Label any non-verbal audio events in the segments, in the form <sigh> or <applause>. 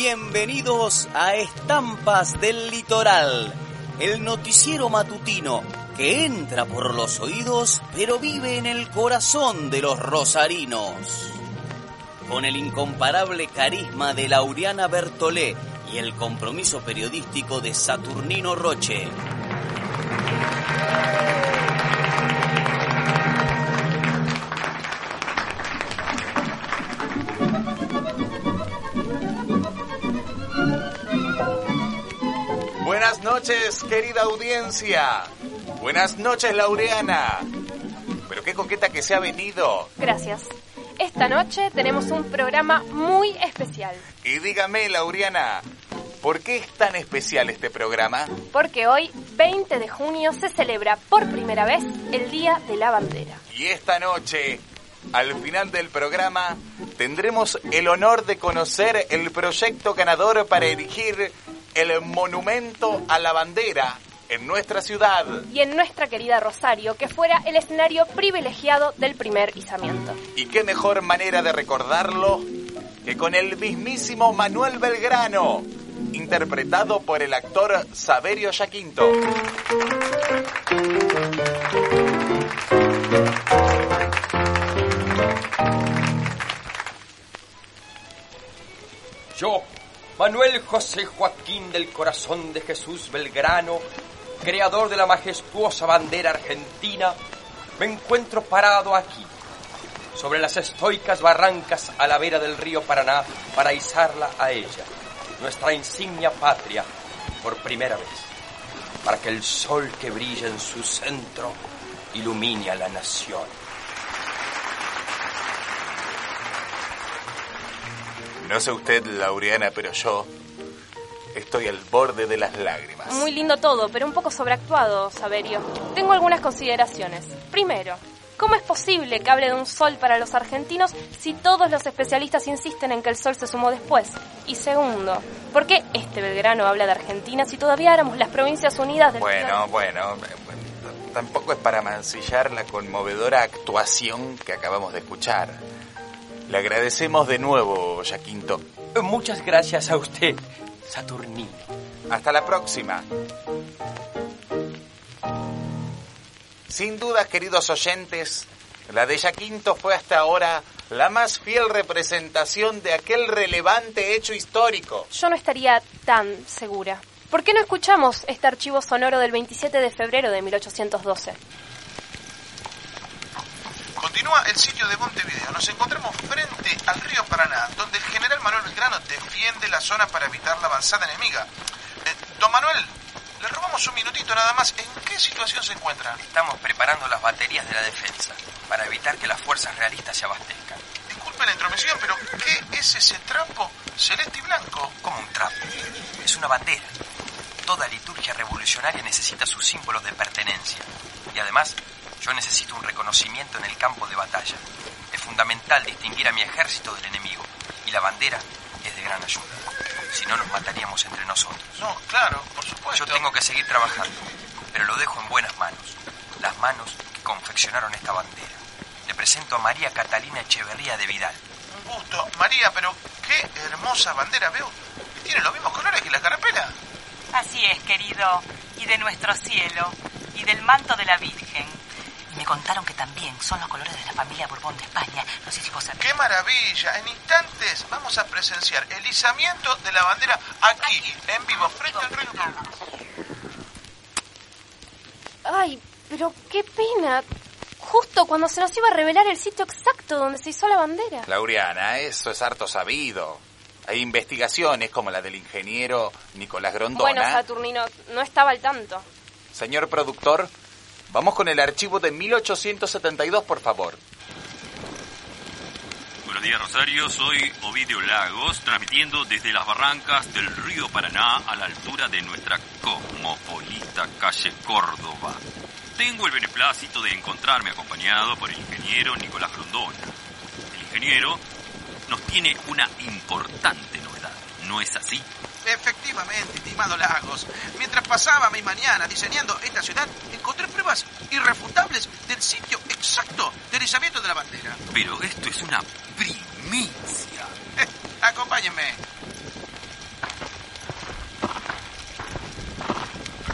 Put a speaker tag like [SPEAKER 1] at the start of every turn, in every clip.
[SPEAKER 1] Bienvenidos a Estampas del Litoral, el noticiero matutino que entra por los oídos pero vive en el corazón de los rosarinos. Con el incomparable carisma de Lauriana Bertolé y el compromiso periodístico de Saturnino Roche.
[SPEAKER 2] Noches, querida audiencia. Buenas noches, Laureana. Pero qué coqueta que se ha venido.
[SPEAKER 3] Gracias. Esta noche tenemos un programa muy especial.
[SPEAKER 2] Y dígame, Laureana, ¿por qué es tan especial este programa?
[SPEAKER 3] Porque hoy, 20 de junio, se celebra por primera vez el Día de la Bandera.
[SPEAKER 2] Y esta noche, al final del programa, tendremos el honor de conocer el proyecto ganador para erigir el monumento a la bandera en nuestra ciudad.
[SPEAKER 3] Y en nuestra querida Rosario, que fuera el escenario privilegiado del primer izamiento.
[SPEAKER 2] Y qué mejor manera de recordarlo que con el mismísimo Manuel Belgrano, interpretado por el actor Saverio Yaquinto.
[SPEAKER 4] Yo, Manuel José Joaquín del Corazón de Jesús Belgrano, creador de la majestuosa bandera argentina, me encuentro parado aquí, sobre las estoicas barrancas a la vera del río Paraná, para izarla a ella, nuestra insignia patria, por primera vez, para que el sol que brilla en su centro ilumine a la nación.
[SPEAKER 2] No sé usted, Laureana, pero yo estoy al borde de las lágrimas.
[SPEAKER 3] Muy lindo todo, pero un poco sobreactuado, Saverio. Tengo algunas consideraciones. Primero, ¿cómo es posible que hable de un sol para los argentinos si todos los especialistas insisten en que el sol se sumó después? Y segundo, ¿por qué este Belgrano habla de Argentina si todavía éramos las Provincias Unidas del
[SPEAKER 2] Bueno, bueno, tampoco es para mancillar la conmovedora actuación que acabamos de escuchar. Le agradecemos de nuevo, Yaquinto.
[SPEAKER 4] Muchas gracias a usted, Saturnino.
[SPEAKER 2] Hasta la próxima. Sin duda, queridos oyentes, la de Yaquinto fue hasta ahora la más fiel representación de aquel relevante hecho histórico.
[SPEAKER 3] Yo no estaría tan segura. ¿Por qué no escuchamos este archivo sonoro del 27 de febrero de 1812?
[SPEAKER 5] Continúa el sitio de Montevideo. Nos encontramos frente al río Paraná, donde el general Manuel Belgrano defiende la zona para evitar la avanzada enemiga. Eh, don Manuel, le robamos un minutito nada más. ¿En qué situación se encuentra?
[SPEAKER 4] Estamos preparando las baterías de la defensa para evitar que las fuerzas realistas se abastezcan.
[SPEAKER 5] Disculpe la intromisión, pero ¿qué es ese trapo celeste y blanco?
[SPEAKER 4] Como un trapo. Es una bandera. Toda liturgia revolucionaria necesita sus símbolos de pertenencia. Y además, yo necesito un reconocimiento en el campo de batalla. Es fundamental distinguir a mi ejército del enemigo. Y la bandera es de gran ayuda. Si no, nos mataríamos entre nosotros.
[SPEAKER 5] No, claro, por supuesto.
[SPEAKER 4] Yo tengo que seguir trabajando, pero lo dejo en buenas manos. Las manos que confeccionaron esta bandera. Le presento a María Catalina Echeverría de Vidal.
[SPEAKER 5] Un gusto. María, pero qué hermosa bandera veo. Tiene los mismos colores que la carapela.
[SPEAKER 6] Así es, querido. Y de nuestro cielo. Y del manto de la Virgen. Contaron que también son los colores de la familia Borbón de España. No sé si vos sabés.
[SPEAKER 5] ¡Qué maravilla! En instantes vamos a presenciar el izamiento de la bandera aquí, en vivo, frente al río.
[SPEAKER 3] Ay, pero qué pena. Justo cuando se nos iba a revelar el sitio exacto donde se hizo la bandera.
[SPEAKER 2] Laureana, eso es harto sabido. Hay investigaciones como la del ingeniero Nicolás Grondona.
[SPEAKER 3] Bueno, Saturnino, no estaba al tanto.
[SPEAKER 2] Señor productor, vamos con el archivo de 1872, por favor.
[SPEAKER 7] Buenos días, Rosario. Soy Ovidio Lagos, transmitiendo desde las barrancas del río Paraná a la altura de nuestra cosmopolita calle Córdoba. Tengo el beneplácito de encontrarme acompañado por el ingeniero Nicolás Grondona. El ingeniero nos tiene una importante novedad, ¿no es así?
[SPEAKER 5] Efectivamente, estimado Lagos. Mientras pasaba mi mañana diseñando esta ciudad, encontré pruebas irrefutables del sitio exacto del izamiento de la bandera.
[SPEAKER 7] Pero esto es una primicia.
[SPEAKER 5] Eh, acompáñenme.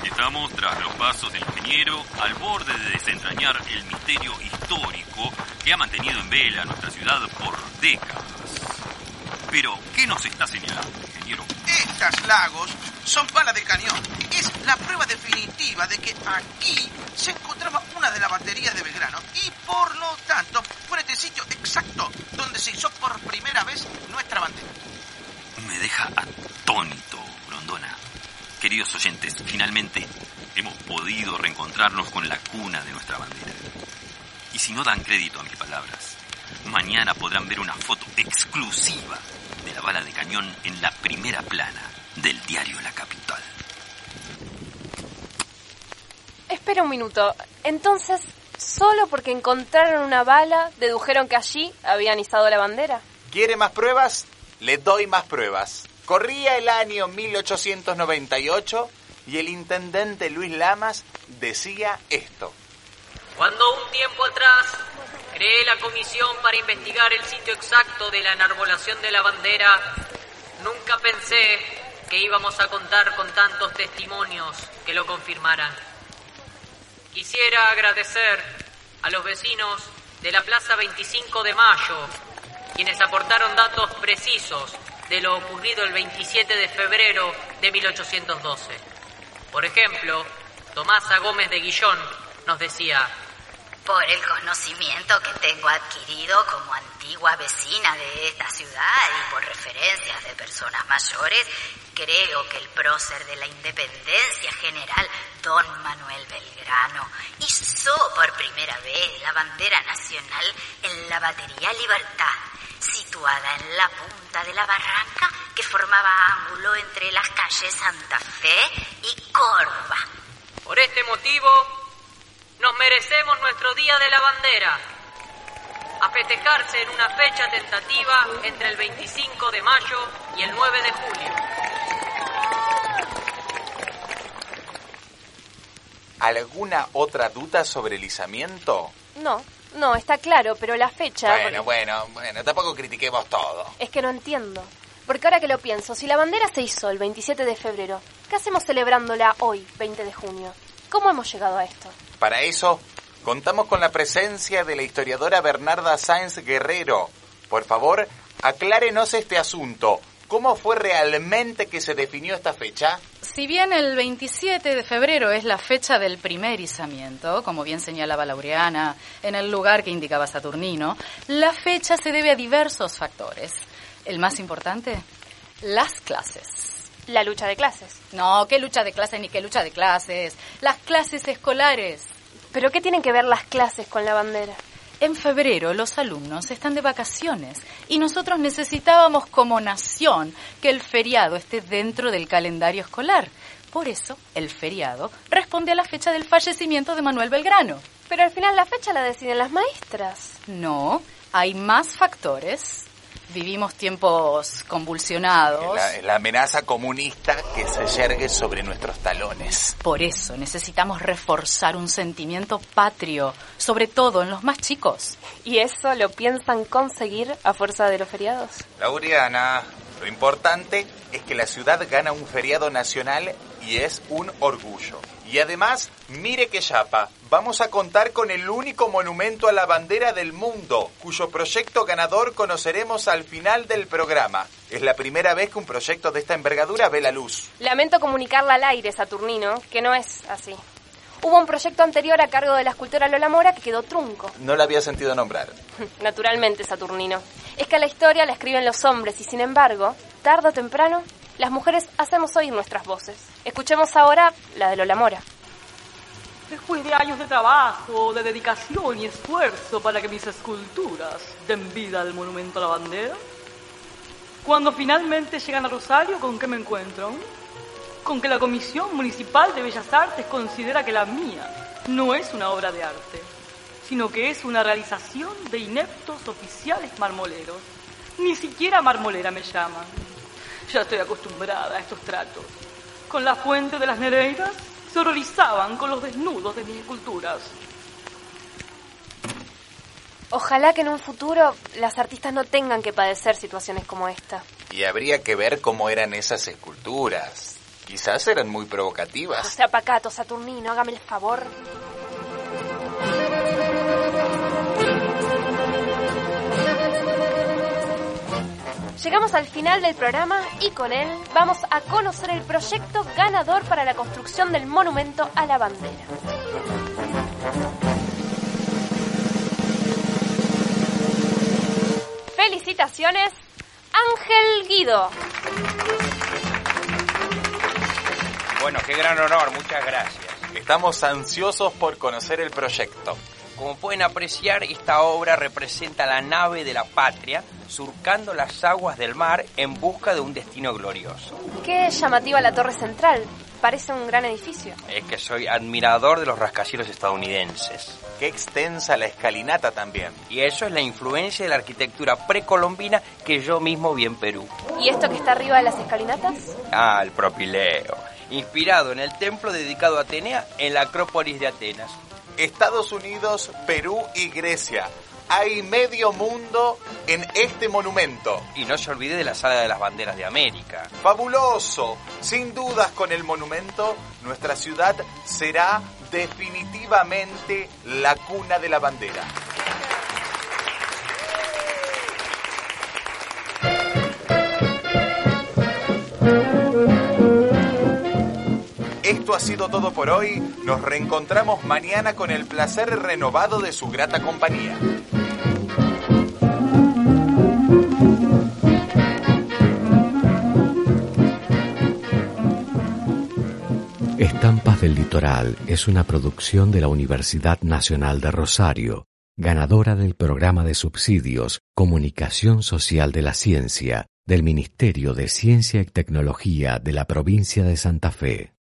[SPEAKER 7] Estamos tras los pasos del ingeniero al borde de desentrañar el misterio histórico que ha mantenido en vela nuestra ciudad por décadas. Pero, ¿qué nos está señalando, ingeniero?
[SPEAKER 5] Estas lagos son balas de cañón. Es la prueba definitiva de que aquí se encontraba una de las baterías de Belgrano y por lo tanto fue este sitio exacto donde se hizo por primera vez nuestra bandera.
[SPEAKER 7] Me deja atónito, Grondona. Queridos oyentes, finalmente hemos podido reencontrarnos con la cuna de nuestra bandera. Y si no dan crédito a mis palabras, mañana podrán ver una foto exclusiva de la bala de cañón en la primera plana del diario La Capital.
[SPEAKER 3] Espera un minuto. Entonces, solo porque encontraron una bala, dedujeron que allí habían izado la bandera.
[SPEAKER 2] ¿Quiere más pruebas? Le doy más pruebas. Corría el año 1898 y el intendente Luis Lamas decía esto.
[SPEAKER 8] Cuando un tiempo atrás creé la comisión para investigar el sitio exacto de la enarbolación de la bandera, nunca pensé que íbamos a contar con tantos testimonios que lo confirmaran. Quisiera agradecer a los vecinos de la Plaza 25 de Mayo, quienes aportaron datos precisos de lo ocurrido el 27 de febrero de 1812. Por ejemplo, Tomasa Gómez de Guillón nos decía,
[SPEAKER 9] por el conocimiento que tengo adquirido como antigua vecina de esta ciudad y por referencias de personas mayores, creo que el prócer de la independencia general, don Manuel Belgrano, hizo por primera vez la bandera nacional en la batería Libertad, situada en la punta de la barranca que formaba ángulo entre las calles Santa Fe y Córdoba.
[SPEAKER 8] Por este motivo, nos merecemos nuestro Día de la Bandera, a festejarse en una fecha tentativa entre el 25 de mayo y el 9 de julio.
[SPEAKER 2] ¿Alguna otra duda sobre el izamiento?
[SPEAKER 3] No, no, está claro, pero la fecha...
[SPEAKER 2] Bueno, bueno, bueno, tampoco critiquemos todo.
[SPEAKER 3] Es que no entiendo. Porque ahora que lo pienso, si la bandera se hizo el 27 de febrero, ¿qué hacemos celebrándola hoy, 20 de junio? ¿Cómo hemos llegado a esto?
[SPEAKER 2] Para eso, contamos con la presencia de la historiadora Bernarda Sáenz Guerrero. Por favor, aclárenos este asunto. ¿Cómo fue realmente que se definió esta fecha?
[SPEAKER 10] Si bien el 27 de febrero es la fecha del primer izamiento, como bien señalaba Laureana, en el lugar que indicaba Saturnino, la fecha se debe a diversos factores. El más importante, las clases.
[SPEAKER 3] La lucha de clases.
[SPEAKER 10] No, qué lucha de clases ni qué lucha de clases. Las clases escolares.
[SPEAKER 3] ¿Pero qué tienen que ver las clases con la bandera?
[SPEAKER 10] En febrero los alumnos están de vacaciones y nosotros necesitábamos como nación que el feriado esté dentro del calendario escolar. Por eso, el feriado responde a la fecha del fallecimiento de Manuel Belgrano.
[SPEAKER 3] Pero al final la fecha la deciden las maestras.
[SPEAKER 10] No, hay más factores. Vivimos tiempos convulsionados.
[SPEAKER 2] La, la, amenaza comunista que se yergue sobre nuestros talones.
[SPEAKER 10] Por eso necesitamos reforzar un sentimiento patrio, sobre todo en los más chicos.
[SPEAKER 3] ¿Y eso lo piensan conseguir a fuerza de los feriados?
[SPEAKER 2] Laureana, lo importante es que la ciudad gana un feriado nacional y es un orgullo. Y además, mire que chapa, vamos a contar con el único monumento a la bandera del mundo, cuyo proyecto ganador conoceremos al final del programa. Es la primera vez que un proyecto de esta envergadura ve la luz.
[SPEAKER 3] Lamento comunicarla al aire, Saturnino, que no es así. Hubo un proyecto anterior a cargo de la escultora Lola Mora que quedó trunco.
[SPEAKER 2] No la había sentido nombrar. <laughs>
[SPEAKER 3] Naturalmente, Saturnino. Es que la historia la escriben los hombres y sin embargo, tarde o temprano, las mujeres hacemos oír nuestras voces. Escuchemos ahora la de Lola Mora.
[SPEAKER 11] Después de años de trabajo, de dedicación y esfuerzo para que mis esculturas den vida al monumento a la bandera, cuando finalmente llegan a Rosario, ¿con qué me encuentro? Con que la Comisión Municipal de Bellas Artes considera que la mía no es una obra de arte, sino que es una realización de ineptos oficiales marmoleros. Ni siquiera marmolera me llaman. Ya estoy acostumbrada a estos tratos. Con la fuente de las Nereidas se horrorizaban con los desnudos de mis esculturas.
[SPEAKER 3] Ojalá que en un futuro las artistas no tengan que padecer situaciones como esta.
[SPEAKER 2] Y habría que ver cómo eran esas esculturas. Quizás eran muy provocativas.
[SPEAKER 3] O sea, pacato, Saturnino, hágame el favor. Llegamos al final del programa y con él vamos a conocer el proyecto ganador para la construcción del monumento a la bandera. Felicitaciones, Ángel Guido.
[SPEAKER 4] Bueno, qué gran honor, muchas gracias.
[SPEAKER 2] Estamos ansiosos por conocer el proyecto.
[SPEAKER 4] Como pueden apreciar, esta obra representa la nave de la patria surcando las aguas del mar en busca de un destino glorioso.
[SPEAKER 3] Qué llamativa la torre central. Parece un gran edificio.
[SPEAKER 4] Es que soy admirador de los rascacielos estadounidenses.
[SPEAKER 2] Qué extensa la escalinata también.
[SPEAKER 4] Y eso es la influencia de la arquitectura precolombina que yo mismo vi en Perú.
[SPEAKER 3] ¿Y esto que está arriba de las escalinatas?
[SPEAKER 4] Ah, el propileo. Inspirado en el templo dedicado a Atenea en la Acrópolis de Atenas.
[SPEAKER 2] Estados Unidos, Perú y Grecia. Hay medio mundo en este monumento.
[SPEAKER 4] Y no se olvide de la Sala de las Banderas de América.
[SPEAKER 2] Fabuloso. Sin dudas con el monumento, nuestra ciudad será definitivamente la cuna de la bandera. Esto ha sido todo por hoy. Nos reencontramos mañana con el placer renovado de su grata compañía.
[SPEAKER 12] Estampas del Litoral es una producción de la Universidad Nacional de Rosario, ganadora del programa de subsidios Comunicación Social de la Ciencia del Ministerio de Ciencia y Tecnología de la provincia de Santa Fe.